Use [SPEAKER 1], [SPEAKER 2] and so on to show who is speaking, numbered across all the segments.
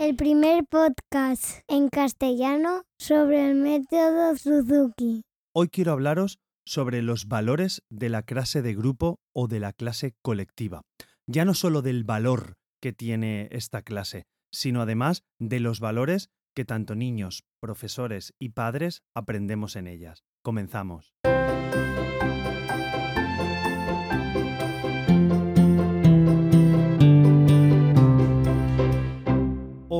[SPEAKER 1] el primer podcast en castellano sobre el método Suzuki.
[SPEAKER 2] Hoy quiero hablaros sobre los valores de la clase de grupo o de la clase colectiva. Ya no solo del valor que tiene esta clase, sino además de los valores que tanto niños, profesores y padres aprendemos en ellas. Comenzamos.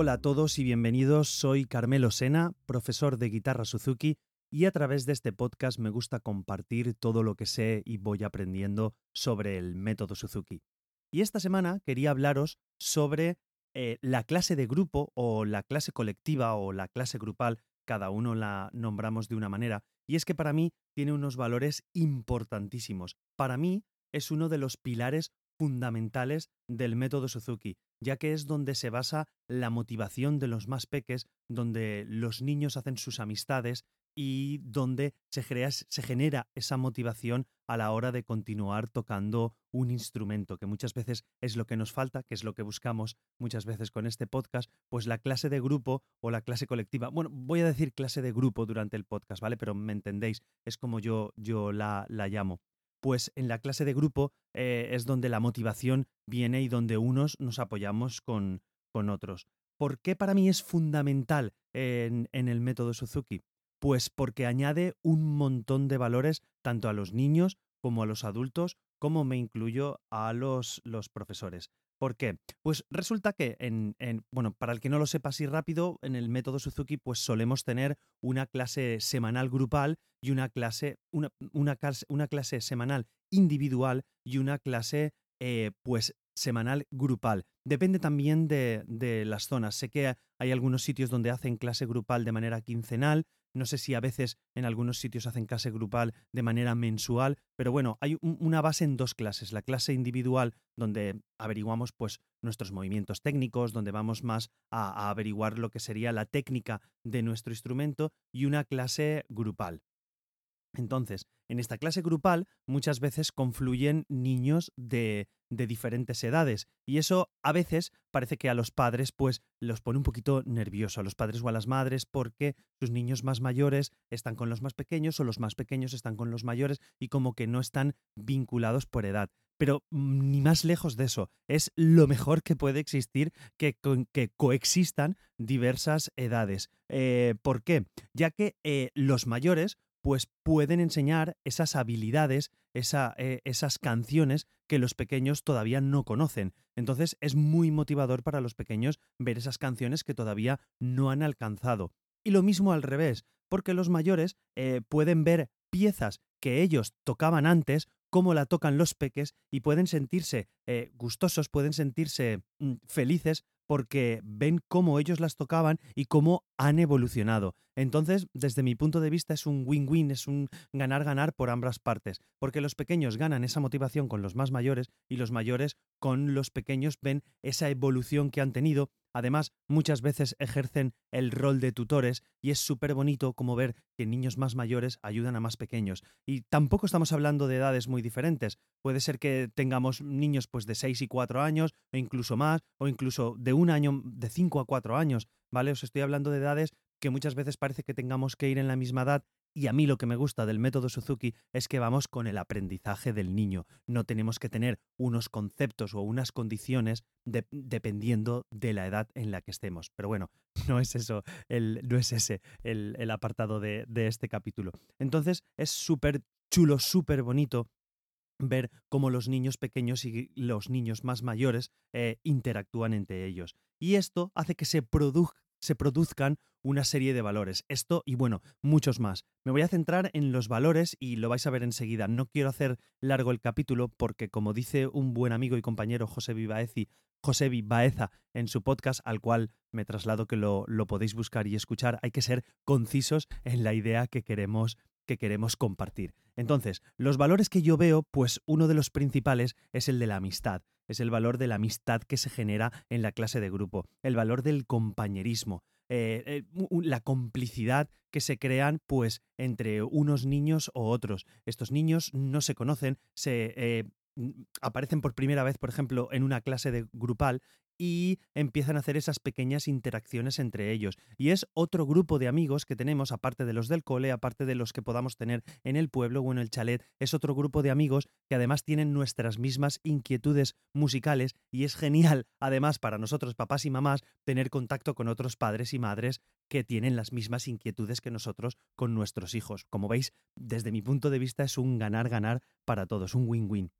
[SPEAKER 2] Hola a todos y bienvenidos. Soy Carmelo Sena, profesor de guitarra Suzuki, y a través de este podcast me gusta compartir todo lo que sé y voy aprendiendo sobre el método Suzuki. Y esta semana quería hablaros sobre eh, la clase de grupo o la clase colectiva o la clase grupal, cada uno la nombramos de una manera, y es que para mí tiene unos valores importantísimos. Para mí es uno de los pilares fundamentales del método Suzuki, ya que es donde se basa la motivación de los más peques, donde los niños hacen sus amistades y donde se, se, genera esa motivación a la hora de continuar tocando un instrumento, que muchas veces es lo que nos falta, que es lo que buscamos muchas veces con este podcast, pues la clase de grupo o la clase colectiva. Bueno, voy a decir clase de grupo durante el podcast, ¿vale? Pero me entendéis, es como yo, yo la, la llamo pues en la clase de grupo eh, es donde la motivación viene y donde unos nos apoyamos con, con otros. ¿Por qué para mí es fundamental en, en, el método Suzuki? Pues porque añade un montón de valores tanto a los niños como a los adultos, como me incluyo a los, los profesores. ¿Por qué? Pues resulta que en, bueno, para el que no lo sepa así rápido, en el método Suzuki, pues solemos tener una clase semanal grupal y una clase, una, una, una clase semanal individual y una clase, eh, pues, semanal grupal. Depende también de, de las zonas. Sé que hay algunos sitios donde hacen clase grupal de manera quincenal, no sé si a veces en algunos sitios hacen clase grupal de manera mensual, pero bueno, hay una base en dos clases. La clase individual, donde averiguamos pues nuestros movimientos técnicos, donde vamos más a, averiguar lo que sería la técnica de nuestro instrumento, y una clase grupal. Entonces, en esta clase grupal muchas veces confluyen niños de, de, diferentes edades y eso a veces parece que a los padres pues los pone un poquito nervioso a los padres o a las madres porque sus niños más mayores están con los más pequeños o los más pequeños están con los mayores y como que no están vinculados por edad. Pero mm, ni más lejos de eso, es lo mejor que puede existir que, que coexistan diversas edades. Eh, ¿Por qué? Ya que eh, los mayores pues pueden enseñar esas habilidades, eh, esas canciones que los pequeños todavía no conocen. Entonces es muy motivador para los pequeños ver esas canciones que todavía no han alcanzado. Y lo mismo al revés, porque los mayores eh, pueden ver piezas que ellos tocaban antes, cómo la tocan los peques, y pueden sentirse eh, gustosos, pueden sentirse mm, felices porque ven cómo ellos las tocaban y cómo han evolucionado. Entonces, desde mi punto de vista, es un win-win, es un ganar-ganar por ambas partes, porque los pequeños ganan esa motivación con los más mayores y los mayores con los pequeños ven esa evolución que han tenido. Además, muchas veces ejercen el rol de tutores y es súper bonito como ver que niños más mayores ayudan a más pequeños. Y tampoco estamos hablando de edades muy diferentes. Puede ser que tengamos niños pues de 6 y 4 años, o incluso más, o incluso de un año, de 5 a 4 años, ¿vale? Os estoy hablando de edades que muchas veces parece que tengamos que ir en la misma edad y a mí lo que me gusta del método Suzuki es que vamos con el aprendizaje del niño. No tenemos que tener unos conceptos o unas condiciones dependiendo de la edad en la que estemos. Pero bueno, no es eso, el, no es ese el, apartado de, este capítulo. Entonces es súper chulo, súper bonito ver cómo los niños pequeños y los niños más mayores eh, interactúan entre ellos. Y esto hace que se se produzcan una serie de valores. Esto y bueno, muchos más. Me voy a centrar en los valores y lo vais a ver enseguida. No quiero hacer largo el capítulo porque, como dice un buen amigo y compañero José Vivaezi, José Baeza en su podcast, al cual me traslado que lo, lo podéis buscar y escuchar, hay que ser concisos en la idea que queremos que queremos compartir. Entonces, los valores que yo veo, pues uno de los principales es el de la amistad es el valor de la amistad que se genera en la clase de grupo, el valor del compañerismo, eh, eh, la complicidad que se crean pues entre unos niños o otros. Estos niños no se conocen, se eh, aparecen por primera vez, por ejemplo, en una clase de grupal y empiezan a hacer esas pequeñas interacciones entre ellos. Y es otro grupo de amigos que tenemos, aparte de los del cole, aparte de los que podamos tener en el pueblo o en el chalet, es otro grupo de amigos que además tienen nuestras mismas inquietudes musicales y es genial, además, para nosotros, papás y mamás, tener contacto con otros padres y madres que tienen las mismas inquietudes que nosotros con nuestros hijos. Como veis, desde mi punto de vista es un ganar-ganar para todos, un win-win.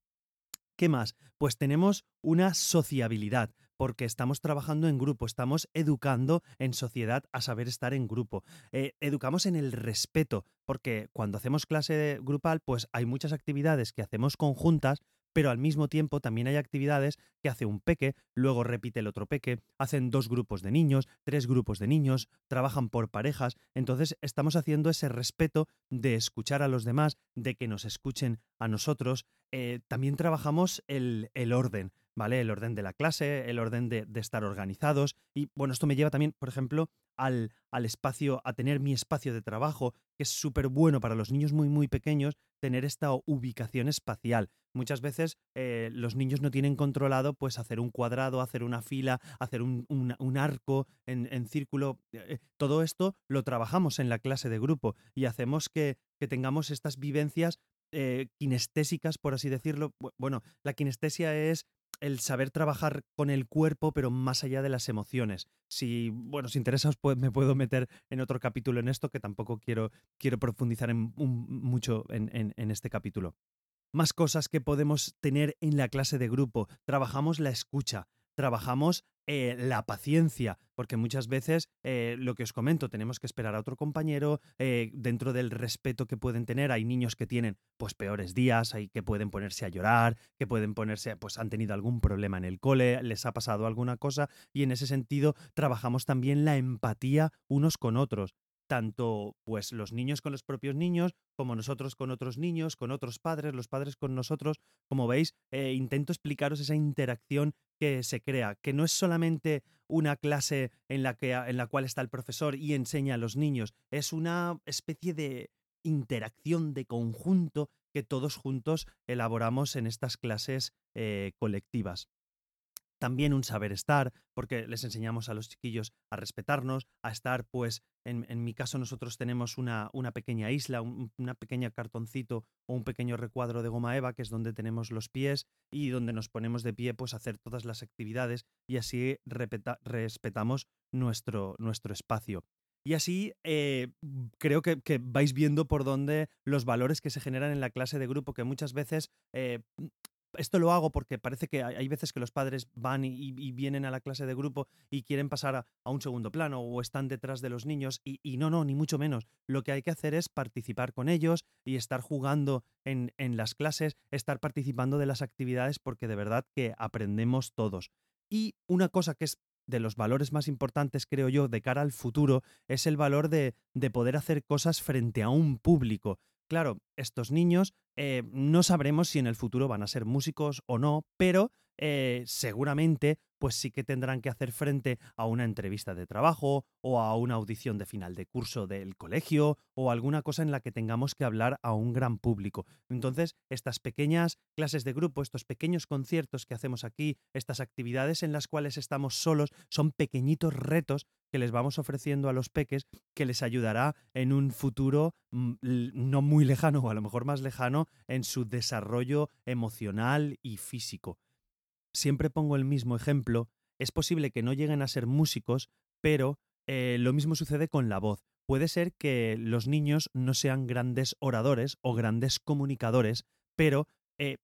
[SPEAKER 2] ¿Qué más? Pues tenemos una sociabilidad, porque estamos trabajando en grupo, estamos educando en sociedad a saber estar en grupo. Eh, educamos en el respeto, porque cuando hacemos clase grupal, pues hay muchas actividades que hacemos conjuntas, pero al mismo tiempo también hay actividades que hace un peque, luego repite el otro peque, hacen dos grupos de niños, tres grupos de niños, trabajan por parejas, entonces estamos haciendo ese respeto de escuchar a los demás, de que nos escuchen a nosotros. Eh, también trabajamos el, el orden, ¿vale? El orden de la clase, el orden de, estar organizados. Y bueno, esto me lleva también, por ejemplo, al, al espacio, a tener mi espacio de trabajo, que es súper bueno para los niños muy, muy pequeños, tener esta ubicación espacial. Muchas veces eh, los niños no tienen controlado pues hacer un cuadrado, hacer una fila, hacer un, un, un arco en, en círculo. Eh, todo esto lo trabajamos en la clase de grupo y hacemos que, que tengamos estas vivencias eh, kinestésicas, por así decirlo. Bueno, la kinestesia es el saber trabajar con el cuerpo, pero más allá de las emociones. Si, bueno, os interesa, os puede, me puedo meter en otro capítulo en esto, que tampoco quiero, quiero profundizar en, mucho en, en este capítulo. Más cosas que podemos tener en la clase de grupo. Trabajamos la escucha, trabajamos eh, la paciencia, porque muchas veces eh, lo que os comento, tenemos que esperar a otro compañero, eh, dentro del respeto que pueden tener, hay niños que tienen pues peores días, hay que pueden ponerse a llorar, que pueden ponerse, pues han tenido algún problema en el cole, les ha pasado alguna cosa, y en ese sentido trabajamos también la empatía unos con otros tanto pues los niños con los propios niños, como nosotros con otros niños, con otros padres, los padres con nosotros. Como veis, eh, intento explicaros esa interacción que se crea, que no es solamente una clase en la, que, en la cual está el profesor y enseña a los niños, es una especie de interacción de conjunto que todos juntos elaboramos en estas clases eh, colectivas también un saber estar, porque les enseñamos a los chiquillos a respetarnos, a estar, pues, en, mi caso nosotros tenemos una, una pequeña isla, un, una pequeña cartoncito o un pequeño recuadro de goma eva, que es donde tenemos los pies y donde nos ponemos de pie, pues, a hacer todas las actividades y así respetamos nuestro, nuestro espacio. Y así eh, creo que, que, vais viendo por dónde los valores que se generan en la clase de grupo, que muchas veces eh, esto lo hago porque parece que hay veces que los padres van y, vienen a la clase de grupo y quieren pasar a, a, un segundo plano o están detrás de los niños y, y, no, no, ni mucho menos. Lo que hay que hacer es participar con ellos y estar jugando en, en las clases, estar participando de las actividades porque de verdad que aprendemos todos. Y una cosa que es de los valores más importantes, creo yo, de cara al futuro, es el valor de, de poder hacer cosas frente a un público. Claro, estos niños eh, no sabremos si en el futuro van a ser músicos o no, pero eh, seguramente pues sí que tendrán que hacer frente a una entrevista de trabajo o a una audición de final de curso del colegio o alguna cosa en la que tengamos que hablar a un gran público. Entonces, estas pequeñas clases de grupo, estos pequeños conciertos que hacemos aquí, estas actividades en las cuales estamos solos, son pequeñitos retos que les vamos ofreciendo a los peques que les ayudará en un futuro mm, no muy lejano o a lo mejor más lejano en su desarrollo emocional y físico. Siempre pongo el mismo ejemplo, es posible que no lleguen a ser músicos, pero eh, lo mismo sucede con la voz. Puede ser que los niños no sean grandes oradores o grandes comunicadores, pero eh,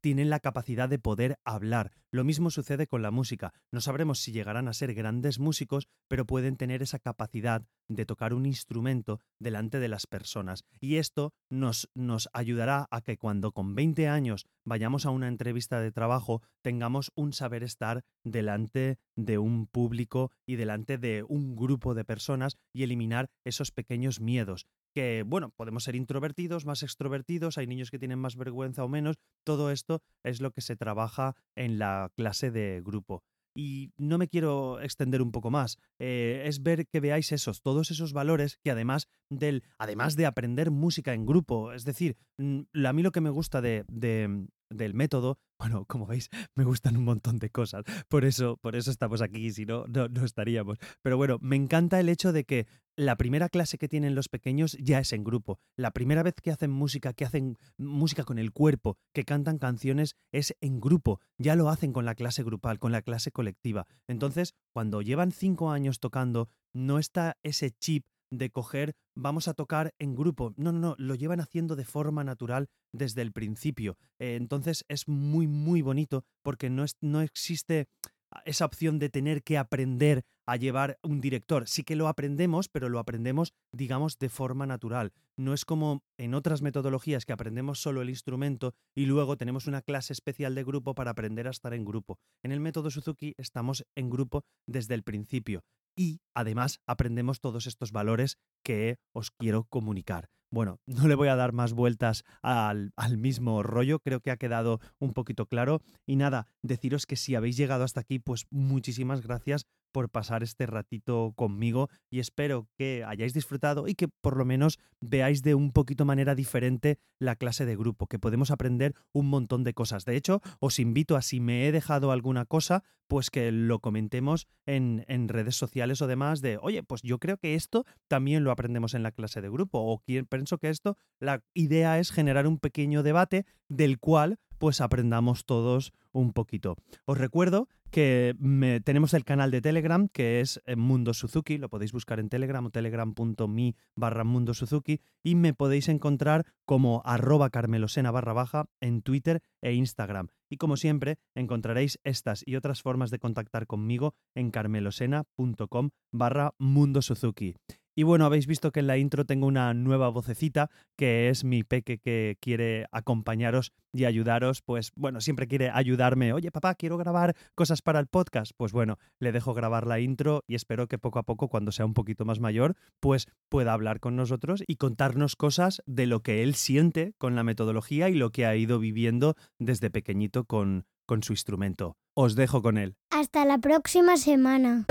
[SPEAKER 2] tienen la capacidad de poder hablar. Lo mismo sucede con la música. No sabremos si llegarán a ser grandes músicos, pero pueden tener esa capacidad de tocar un instrumento delante de las personas. Y esto nos, nos ayudará a que cuando con 20 años vayamos a una entrevista de trabajo tengamos un saber estar delante de un público y delante de un grupo de personas y eliminar esos pequeños miedos que, bueno, podemos ser introvertidos, más extrovertidos, hay niños que tienen más vergüenza o menos, todo esto es lo que se trabaja en la clase de grupo. Y no me quiero extender un poco más, eh, es ver que veáis esos, todos esos valores que además del, además de aprender música en grupo, es decir, a mí lo que me gusta de, de, del método Bueno, como veis, me gustan un montón de cosas. Por eso, por eso estamos aquí, si no, no, no estaríamos. Pero bueno, me encanta el hecho de que la primera clase que tienen los pequeños ya es en grupo. La primera vez que hacen música, que hacen música con el cuerpo, que cantan canciones, es en grupo. Ya lo hacen con la clase grupal, con la clase colectiva. Entonces, cuando llevan cinco años tocando, no está ese chip de coger, vamos a tocar en grupo. No, no, no, lo llevan haciendo de forma natural desde el principio. Eh, entonces es muy, muy bonito porque no, es, no existe esa opción de tener que aprender a llevar un director. Sí que lo aprendemos, pero lo aprendemos, digamos, de forma natural. No es como en otras metodologías que aprendemos solo el instrumento y luego tenemos una clase especial de grupo para aprender a estar en grupo. En el método Suzuki estamos en grupo desde el principio y además aprendemos todos estos valores que os quiero comunicar. Bueno, no le voy a dar más vueltas al, mismo rollo, creo que ha quedado un poquito claro. Y nada, deciros que si habéis llegado hasta aquí, pues muchísimas gracias por pasar este ratito conmigo y espero que hayáis disfrutado y que por lo menos veáis de un poquito manera diferente la clase de grupo, que podemos aprender un montón de cosas. De hecho, os invito a si me he dejado alguna cosa, pues que lo comentemos en, en redes sociales o demás de, oye, pues yo creo que esto también lo aprendemos en la clase de grupo o pienso que esto, la idea es generar un pequeño debate del cual pues aprendamos todos un poquito. Os recuerdo que tenemos el canal de Telegram que es eh, Mundo Suzuki, lo podéis buscar en Telegram o telegram.me barra Mundo Suzuki y me podéis encontrar como arroba carmelosena barra baja en Twitter e Instagram. Y como siempre, encontraréis estas y otras formas de contactar conmigo en carmelosena.com barra Mundo Suzuki. Y bueno, habéis visto que en la intro tengo una nueva vocecita, que es mi peque que quiere acompañaros y ayudaros. Pues bueno, siempre quiere ayudarme. Oye, papá, quiero grabar cosas para el podcast. Pues bueno, le dejo grabar la intro y espero que poco a poco, cuando sea un poquito más mayor, pues pueda hablar con nosotros y contarnos cosas de lo que él siente con la metodología y lo que ha ido viviendo desde pequeñito con, con su instrumento. Os dejo con él.
[SPEAKER 1] Hasta la próxima semana.